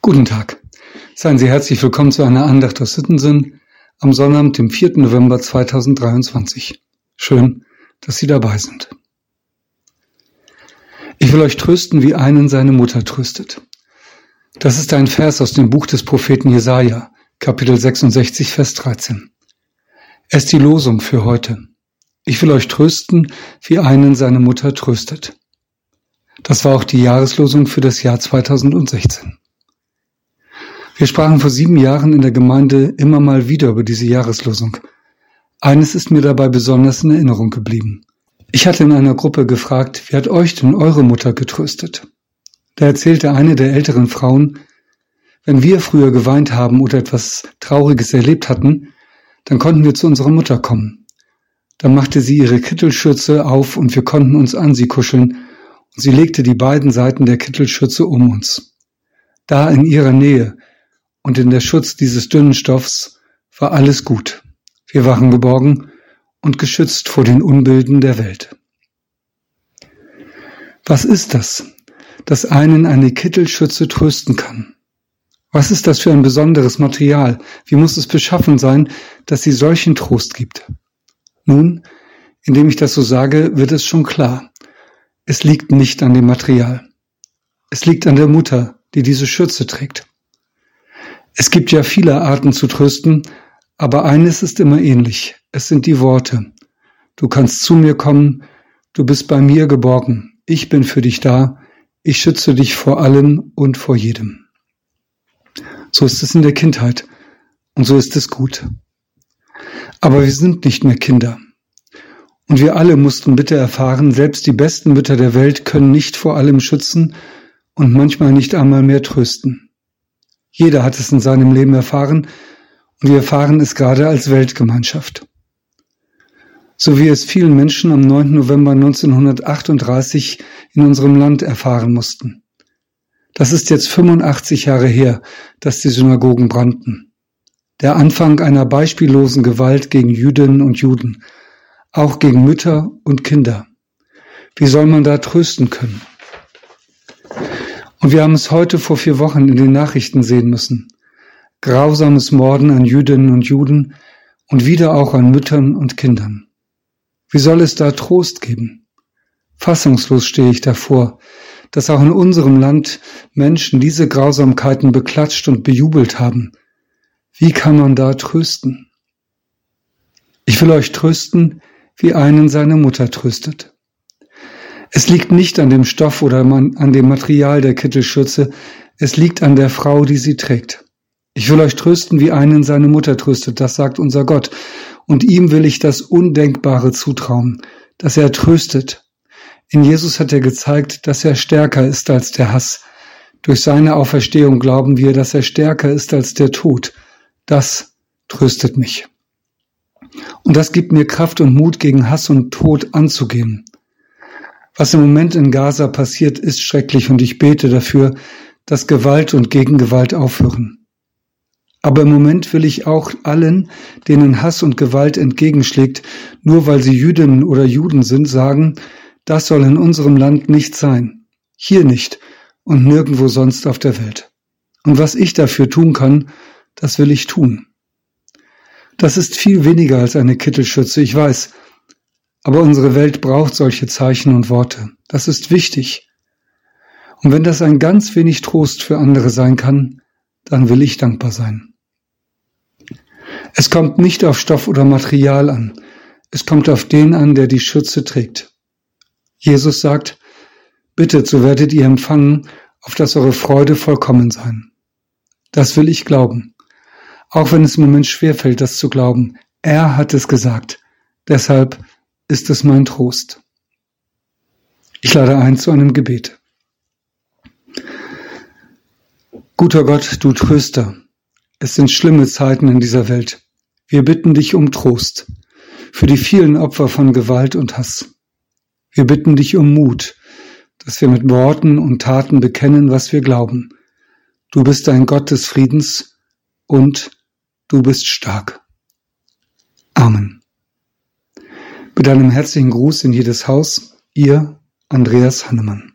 Guten Tag. Seien Sie herzlich willkommen zu einer Andacht aus Sittensinn am Sonnabend, dem 4. November 2023. Schön, dass Sie dabei sind. Ich will euch trösten, wie einen seine Mutter tröstet. Das ist ein Vers aus dem Buch des Propheten Jesaja, Kapitel 66, Vers 13. Es ist die Losung für heute. Ich will euch trösten, wie einen seine Mutter tröstet. Das war auch die Jahreslosung für das Jahr 2016. Wir sprachen vor sieben Jahren in der Gemeinde immer mal wieder über diese Jahreslosung. Eines ist mir dabei besonders in Erinnerung geblieben. Ich hatte in einer Gruppe gefragt, wie hat euch denn eure Mutter getröstet? Da erzählte eine der älteren Frauen, wenn wir früher geweint haben oder etwas Trauriges erlebt hatten, dann konnten wir zu unserer Mutter kommen. Dann machte sie ihre Kittelschürze auf und wir konnten uns an sie kuscheln sie legte die beiden Seiten der Kittelschürze um uns. Da in ihrer Nähe und in der Schutz dieses dünnen Stoffs war alles gut. Wir waren geborgen und geschützt vor den Unbilden der Welt. Was ist das, das einen eine Kittelschütze trösten kann? Was ist das für ein besonderes Material? Wie muss es beschaffen sein, dass sie solchen Trost gibt? Nun, indem ich das so sage, wird es schon klar. Es liegt nicht an dem Material. Es liegt an der Mutter, die diese Schürze trägt. Es gibt ja viele Arten zu trösten, aber eines ist immer ähnlich. Es sind die Worte. Du kannst zu mir kommen, du bist bei mir geborgen, ich bin für dich da, ich schütze dich vor allem und vor jedem. So ist es in der Kindheit und so ist es gut. Aber wir sind nicht mehr Kinder. Und wir alle mussten bitte erfahren, selbst die besten Mütter der Welt können nicht vor allem schützen und manchmal nicht einmal mehr trösten. Jeder hat es in seinem Leben erfahren und wir erfahren es gerade als Weltgemeinschaft. So wie es vielen Menschen am 9. November 1938 in unserem Land erfahren mussten. Das ist jetzt 85 Jahre her, dass die Synagogen brannten. Der Anfang einer beispiellosen Gewalt gegen Jüdinnen und Juden, auch gegen Mütter und Kinder. Wie soll man da trösten können? Und wir haben es heute vor vier Wochen in den Nachrichten sehen müssen. Grausames Morden an Jüdinnen und Juden und wieder auch an Müttern und Kindern. Wie soll es da Trost geben? Fassungslos stehe ich davor, dass auch in unserem Land Menschen diese Grausamkeiten beklatscht und bejubelt haben. Wie kann man da trösten? Ich will euch trösten, wie einen seine Mutter tröstet. Es liegt nicht an dem Stoff oder an dem Material der Kittelschürze, es liegt an der Frau, die sie trägt. Ich will euch trösten, wie einen seine Mutter tröstet, das sagt unser Gott. Und ihm will ich das Undenkbare zutrauen, dass er tröstet. In Jesus hat er gezeigt, dass er stärker ist als der Hass. Durch seine Auferstehung glauben wir, dass er stärker ist als der Tod. Das tröstet mich. Und das gibt mir Kraft und Mut, gegen Hass und Tod anzugehen. Was im Moment in Gaza passiert, ist schrecklich und ich bete dafür, dass Gewalt und Gegengewalt aufhören. Aber im Moment will ich auch allen, denen Hass und Gewalt entgegenschlägt, nur weil sie Jüdinnen oder Juden sind, sagen, das soll in unserem Land nicht sein. Hier nicht und nirgendwo sonst auf der Welt. Und was ich dafür tun kann, das will ich tun. Das ist viel weniger als eine Kittelschütze, ich weiß, aber unsere Welt braucht solche Zeichen und Worte. Das ist wichtig. Und wenn das ein ganz wenig Trost für andere sein kann, dann will ich dankbar sein. Es kommt nicht auf Stoff oder Material an. Es kommt auf den an, der die Schürze trägt. Jesus sagt, bittet, so werdet ihr empfangen, auf dass eure Freude vollkommen sein. Das will ich glauben. Auch wenn es im Moment schwerfällt, das zu glauben. Er hat es gesagt. Deshalb ist es mein Trost. Ich lade ein zu einem Gebet. Guter Gott, du Tröster, es sind schlimme Zeiten in dieser Welt. Wir bitten dich um Trost für die vielen Opfer von Gewalt und Hass. Wir bitten dich um Mut, dass wir mit Worten und Taten bekennen, was wir glauben. Du bist ein Gott des Friedens und du bist stark. Amen. Mit einem herzlichen Gruß in jedes Haus, Ihr Andreas Hannemann.